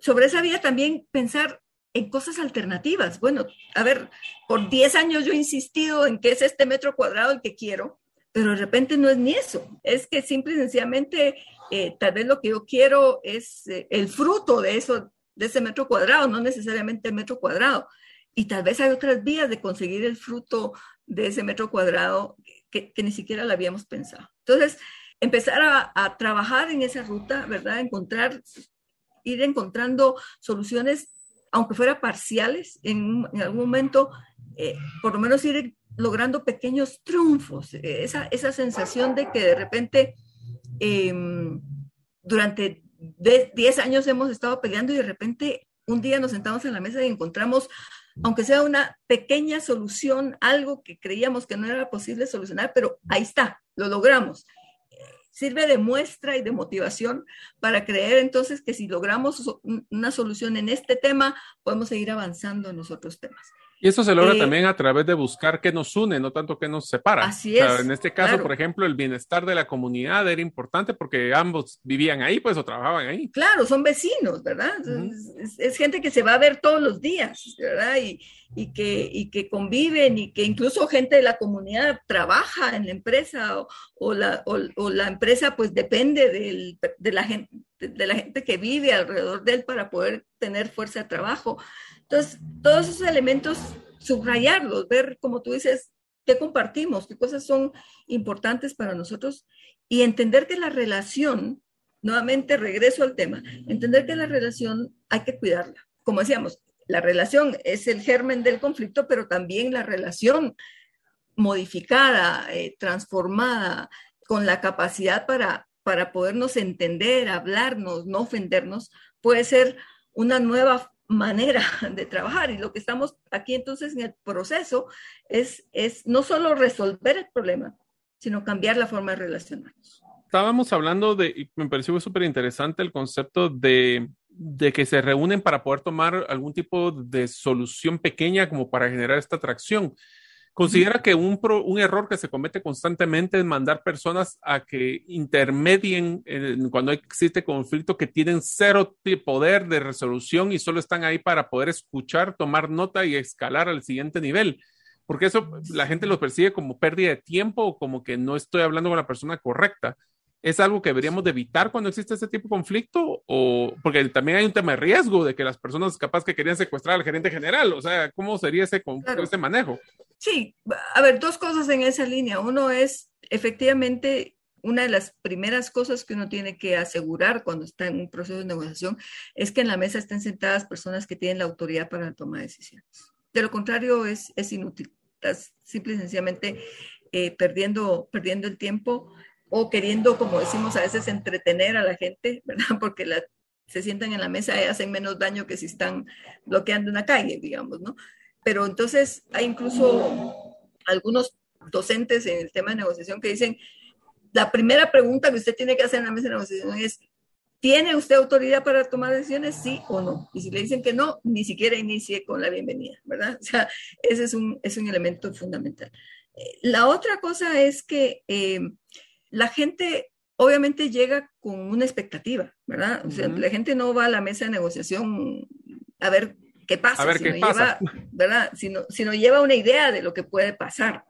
sobre esa vía también pensar en cosas alternativas. Bueno, a ver, por 10 años yo he insistido en que es este metro cuadrado el que quiero, pero de repente no es ni eso, es que simple y sencillamente eh, tal vez lo que yo quiero es eh, el fruto de eso, de ese metro cuadrado, no necesariamente el metro cuadrado. Y tal vez hay otras vías de conseguir el fruto de ese metro cuadrado que, ni siquiera lo habíamos pensado. Entonces, empezar a, trabajar en esa ruta, ¿verdad? Encontrar, ir encontrando soluciones, aunque fuera parciales, en, algún momento, eh, por lo menos ir logrando pequeños triunfos, esa, esa sensación de que de repente em, durante 10 años hemos estado peleando y de repente un día nos sentamos en la mesa y encontramos, aunque sea una pequeña solución, algo que creíamos que no era posible solucionar, pero ahí está, lo logramos. Sirve de muestra y de motivación para creer entonces que si logramos una solución en este tema, podemos seguir avanzando en los otros temas. Y eso se logra eh, también a través de buscar qué nos une, no tanto qué nos separa. Así es. en este caso, por ejemplo, el bienestar de la comunidad era importante porque ambos vivían ahí, pues, o trabajaban ahí. Claro, son vecinos, ¿verdad? es, gente que se va a ver todos los días, ¿verdad? Y, y, que, y que conviven y que incluso gente de la comunidad trabaja en la empresa o, o la, o, la empresa pues depende del, de, la gente, de la gente que vive alrededor de él para poder tener fuerza de trabajo. Entonces, todos esos elementos, subrayarlos, ver, como tú dices, qué compartimos, qué cosas son importantes para nosotros y entender que la relación, nuevamente regreso al tema, entender que la relación hay que cuidarla. Como decíamos, la relación es el germen del conflicto, pero también la relación modificada, eh, transformada, con la capacidad para, para podernos entender, hablarnos, no ofendernos, puede ser una nueva manera de trabajar. Y lo que estamos aquí entonces en el proceso es, es no solo resolver el problema, sino cambiar la forma de relacionarnos. Estábamos hablando de, y me pareció súper interesante el concepto de, de que se reúnen para poder tomar algún tipo de solución pequeña como para generar esta atracción. Considera que un, error que se comete constantemente es mandar personas a que intermedien cuando existe conflicto que tienen cero poder de resolución y solo están ahí para poder escuchar, tomar nota y escalar al siguiente nivel. Porque eso la gente lo percibe como pérdida de tiempo o como que no estoy hablando con la persona correcta. ¿Es algo que deberíamos de evitar cuando existe este tipo de conflicto? O porque también hay un tema de riesgo de que las personas capaz que querían secuestrar al gerente general, o sea, ¿cómo sería ese, ese manejo? Sí, a ver, dos cosas en esa línea. Uno es, efectivamente, una de las primeras cosas que uno tiene que asegurar cuando está en un proceso de negociación es que en la mesa estén sentadas personas que tienen la autoridad para la toma de decisiones. De lo contrario, es, es inútil. Estás simple y sencillamente eh, perdiendo, perdiendo el tiempo o queriendo, como decimos a veces, entretener a la gente, ¿verdad? Porque la, se sientan en la mesa y hacen menos daño que si están bloqueando una calle, digamos, ¿no? Pero entonces hay incluso algunos docentes en el tema de negociación que dicen, la primera pregunta que usted tiene que hacer en la mesa de negociación es, ¿tiene usted autoridad para tomar decisiones, sí o no? Y si le dicen que no, ni siquiera inicie con la bienvenida, ¿verdad? O sea, ese es un, es un elemento fundamental. Eh, la otra cosa es que... Eh, la gente obviamente llega con una expectativa, ¿verdad? O sea, la gente no va a la mesa de negociación a ver qué pasa, a ver qué pasa. Lleva, ¿verdad? Sino, sino, lleva una idea de lo que puede pasar.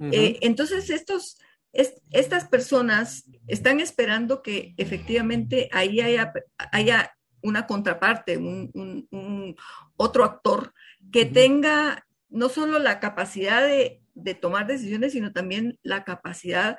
Eh, entonces, estos, estas personas están esperando que efectivamente ahí haya, haya una contraparte, un, otro actor que tenga no solo la capacidad de, de tomar decisiones, sino también la capacidad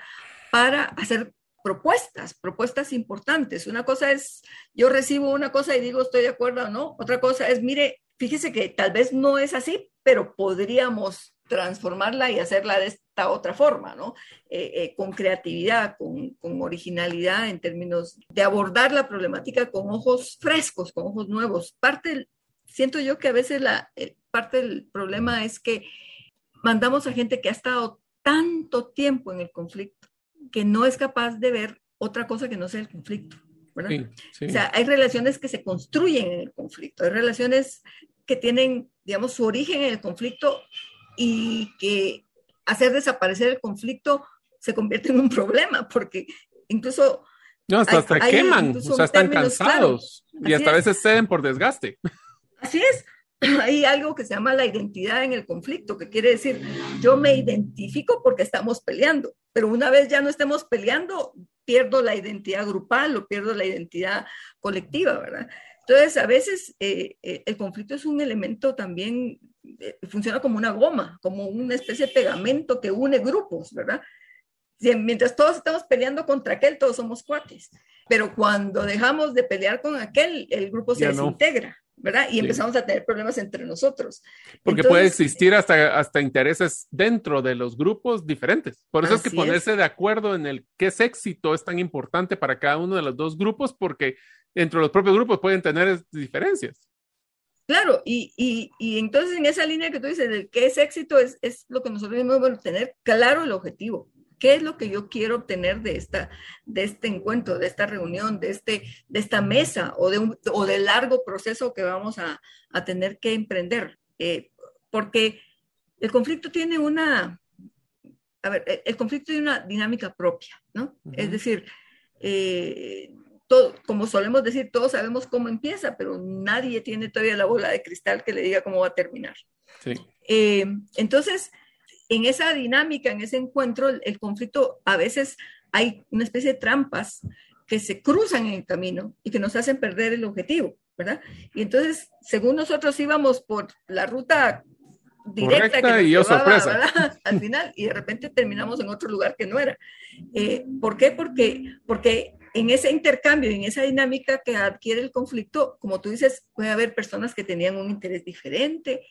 para hacer propuestas, propuestas importantes. Una cosa es, yo recibo una cosa y digo estoy de acuerdo o no. Otra cosa es, mire, fíjese que tal vez no es así, pero podríamos transformarla y hacerla de esta otra forma, ¿no? Eh, eh, con creatividad, con, originalidad en términos de abordar la problemática con ojos frescos, con ojos nuevos. Parte, siento yo que a veces la parte del problema es que mandamos a gente que ha estado tanto tiempo en el conflicto que no es capaz de ver otra cosa que no sea el conflicto. ¿verdad? O sea, hay relaciones que se construyen en el conflicto, hay relaciones que tienen, digamos, su origen en el conflicto y que hacer desaparecer el conflicto se convierte en un problema, porque incluso... No, hasta, hasta queman, o sea, están cansados y hasta a veces ceden por desgaste. Así es, hay algo que se llama la identidad en el conflicto, que quiere decir, yo me identifico porque estamos peleando, pero una vez ya no estemos peleando, pierdo la identidad grupal o pierdo la identidad colectiva, ¿verdad? Entonces, a veces eh, eh, el conflicto es un elemento también, eh, funciona como una goma, como una especie de pegamento que une grupos, ¿verdad? mientras todos estamos peleando contra aquel, todos somos cuates. Pero cuando dejamos de pelear con aquel, el grupo se desintegra. ¿Verdad? Y empezamos a tener problemas entre nosotros. Porque puede existir hasta, hasta intereses dentro de los grupos diferentes. Por eso es que ponerse de acuerdo en el qué es éxito es tan importante para cada uno de los dos grupos, porque entre los propios grupos pueden tener diferencias. Claro, y, y, y, entonces en esa línea que tú dices, del qué es éxito, es, es lo que nosotros debemos tener claro el objetivo. ¿Qué es lo que yo quiero obtener de, esta, de este encuentro, de esta reunión, de, este, de esta mesa o de un o del largo proceso que vamos a, a tener que emprender? Eh, porque el conflicto tiene una, a ver, el conflicto tiene una dinámica propia, ¿no? Es decir, eh, todo, como solemos decir, todos sabemos cómo empieza, pero nadie tiene todavía la bola de cristal que le diga cómo va a terminar. Sí. Eh, entonces, en esa dinámica, en ese encuentro, el, conflicto a veces hay una especie de trampas que se cruzan en el camino y que nos hacen perder el objetivo, ¿verdad? Y entonces, según nosotros íbamos por la ruta directa que y sorpresa. al final y de repente terminamos en otro lugar que no era. Eh, ¿Por qué? Porque, porque en ese intercambio, en esa dinámica que adquiere el conflicto, como tú dices, puede haber personas que tenían un interés diferente,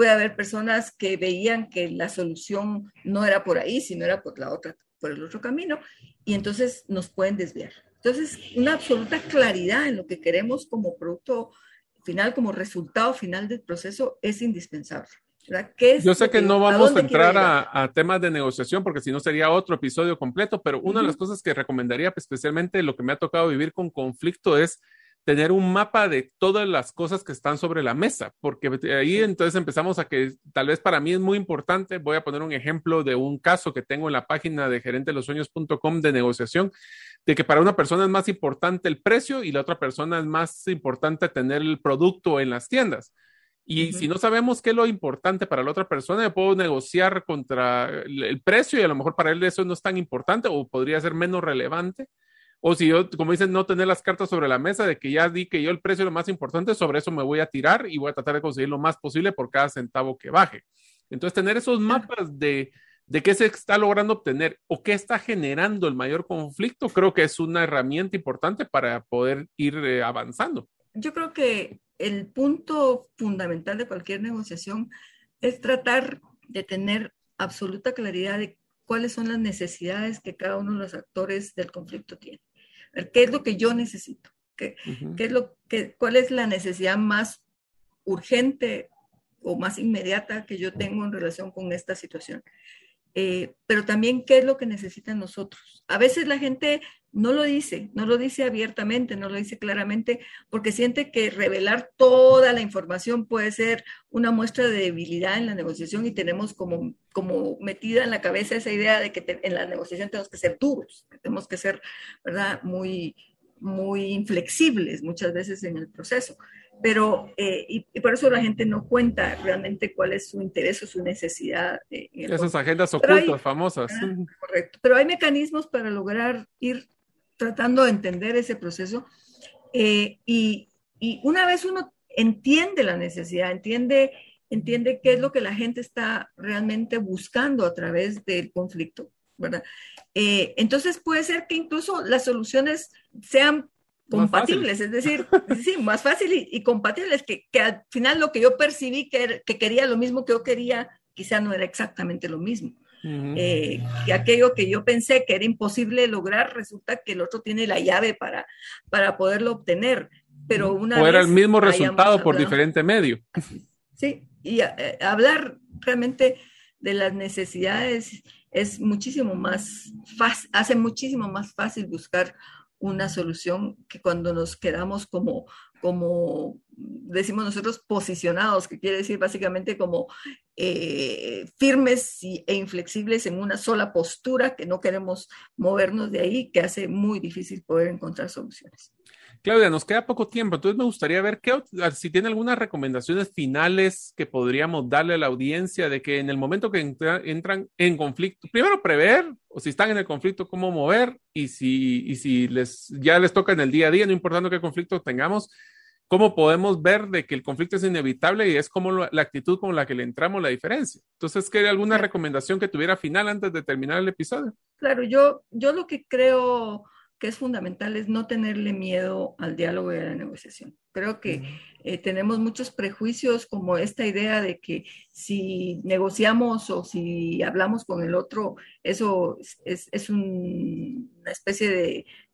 puede haber personas que veían que la solución no era por ahí, sino era por la otra, por el otro camino, y entonces nos pueden desviar. Entonces, una absoluta claridad en lo que queremos como producto final, como resultado final del proceso, es indispensable. Yo sé que, no vamos a, entrar a, temas de negociación porque si no sería otro episodio completo, pero una de las cosas que recomendaría, pues, especialmente lo que me ha tocado vivir con conflicto, es tener un mapa de todas las cosas que están sobre la mesa, porque ahí entonces empezamos a que tal vez para mí es muy importante, voy a poner un ejemplo de un caso que tengo en la página de gerentelosueños.com de negociación, de que para una persona es más importante el precio y la otra persona es más importante tener el producto en las tiendas. Y si no sabemos qué es lo importante para la otra persona, yo puedo negociar contra el precio y a lo mejor para él eso no es tan importante o podría ser menos relevante. O si yo, como dicen, no tener las cartas sobre la mesa de que ya di que yo el precio es lo más importante, sobre eso me voy a tirar y voy a tratar de conseguir lo más posible por cada centavo que baje. Entonces, tener esos mapas de, de qué se está logrando obtener o qué está generando el mayor conflicto, creo que es una herramienta importante para poder ir eh, avanzando. Yo creo que el punto fundamental de cualquier negociación es tratar de tener absoluta claridad de cuáles son las necesidades que cada uno de los actores del conflicto tiene qué es lo que yo necesito, qué, es lo que, cuál es la necesidad más urgente o más inmediata que yo tengo en relación con esta situación. Eh, pero también qué es lo que necesitan nosotros. A veces la gente no lo dice, no lo dice abiertamente, no lo dice claramente, porque siente que revelar toda la información puede ser una muestra de debilidad en la negociación y tenemos como, como metida en la cabeza esa idea de que en la negociación tenemos que ser duros, tenemos que ser, ¿verdad?, muy, muy inflexibles muchas veces en el proceso pero eh, y, por eso la gente no cuenta realmente cuál es su interés o su necesidad. Esas agendas ocultas, famosas. correcto, pero hay mecanismos para lograr ir tratando de entender ese proceso eh, y, y, una vez uno entiende la necesidad, entiende, entiende qué es lo que la gente está realmente buscando a través del conflicto, ¿verdad? Eh, entonces puede ser que incluso las soluciones sean compatibles, es decir, sí, más fácil y, compatibles, que, que, al final lo que yo percibí que, que, quería lo mismo que yo quería, quizá no era exactamente lo mismo. Eh, que aquello que yo pensé que era imposible lograr, resulta que el otro tiene la llave para, para poderlo obtener. Pero una o era el mismo resultado por diferente medio. Sí, y eh, hablar realmente de las necesidades es muchísimo más fácil, hace muchísimo más fácil buscar una solución que cuando nos quedamos como, como decimos nosotros, posicionados, que quiere decir básicamente como eh, firmes e inflexibles en una sola postura, que no queremos movernos de ahí, que hace muy difícil poder encontrar soluciones. Claudia, nos queda poco tiempo, entonces me gustaría ver qué, si tiene algunas recomendaciones finales que podríamos darle a la audiencia de que en el momento que entran en conflicto, primero prever, o si están en el conflicto, cómo mover, y si, y si les, ya les toca en el día a día, no importando qué conflicto tengamos, cómo podemos ver de que el conflicto es inevitable y es como la actitud con la que le entramos la diferencia. Entonces, ¿qué alguna recomendación que tuviera final antes de terminar el episodio? Claro, yo, yo lo que creo que es fundamental es no tenerle miedo al diálogo y a la negociación. Creo que eh, tenemos muchos prejuicios como esta idea de que si negociamos o si hablamos con el otro, eso es, una especie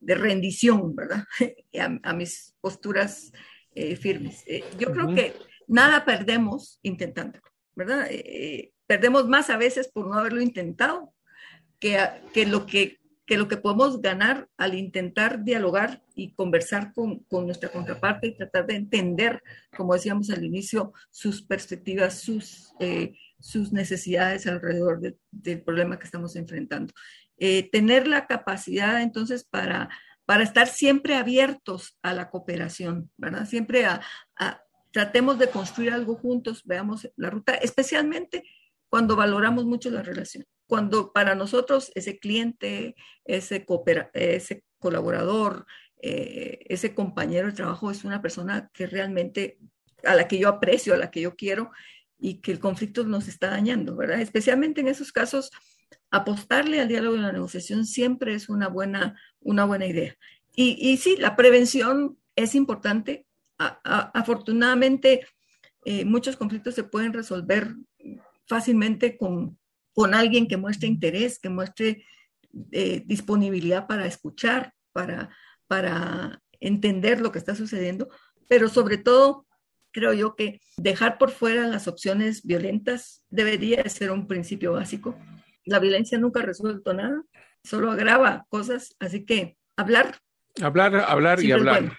de, rendición, ¿verdad? a, mis posturas eh, firmes. Eh, yo creo que nada perdemos intentando, ¿verdad? perdemos más a veces por no haberlo intentado que, que lo que que lo que podemos ganar al intentar dialogar y conversar con, con, nuestra contraparte y tratar de entender, como decíamos al inicio, sus perspectivas, sus, eh, sus necesidades alrededor del problema que estamos enfrentando. Eh, tener la capacidad entonces para, para estar siempre abiertos a la cooperación, ¿verdad? Siempre a, a tratemos de construir algo juntos, veamos la ruta, especialmente cuando valoramos mucho la relación cuando para nosotros ese cliente, ese, ese colaborador, eh, ese compañero de trabajo es una persona que realmente a la que yo aprecio, a la que yo quiero y que el conflicto nos está dañando, ¿verdad? Especialmente en esos casos, apostarle al diálogo y la negociación siempre es una buena, una buena idea. Y, y sí, la prevención es importante. afortunadamente, eh, muchos conflictos se pueden resolver fácilmente con, con alguien que muestre interés, que muestre eh, disponibilidad para escuchar, para, para entender lo que está sucediendo, pero sobre todo creo yo que dejar por fuera las opciones violentas debería ser un principio básico. La violencia nunca ha resuelto nada, solo agrava cosas, así que hablar. Hablar, hablar y hablar.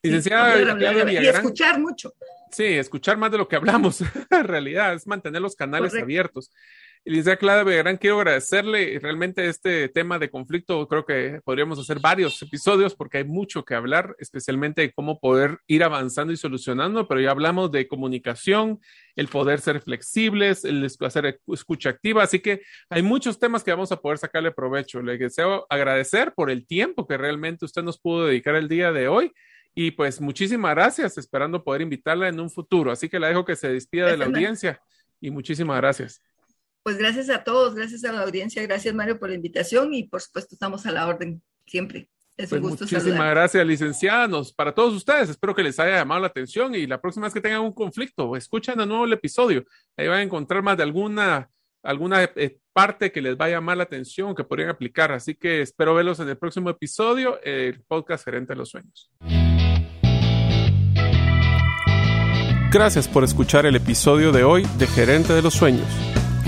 Licenciada y escuchar mucho. Sí, escuchar más de lo que hablamos, en realidad, es mantener los canales abiertos. Elisa Clara Begarán, quiero agradecerle realmente este tema de conflicto. Creo que podríamos hacer varios episodios porque hay mucho que hablar, especialmente de cómo poder ir avanzando y solucionando, pero ya hablamos de comunicación, el poder ser flexibles, el hacer escucha activa. Así que hay muchos temas que vamos a poder sacarle provecho. Le deseo agradecer por el tiempo que realmente usted nos pudo dedicar el día de hoy. Y pues muchísimas gracias, esperando poder invitarla en un futuro. Así que la dejo que se despida de la audiencia y muchísimas gracias. Pues gracias a todos, gracias a la audiencia, gracias Mario por la invitación y por supuesto estamos a la orden siempre. Es un pues gusto muchísimas gracias, licenciados. Para todos ustedes, espero que les haya llamado la atención y la próxima vez que tengan un conflicto, escuchen de nuevo el episodio. Ahí van a encontrar más de alguna, alguna eh, parte que les vaya a llamar la atención, que podrían aplicar. Así que espero verlos en el próximo episodio, el podcast Gerente de los Sueños. Gracias por escuchar el episodio de hoy de Gerente de los Sueños.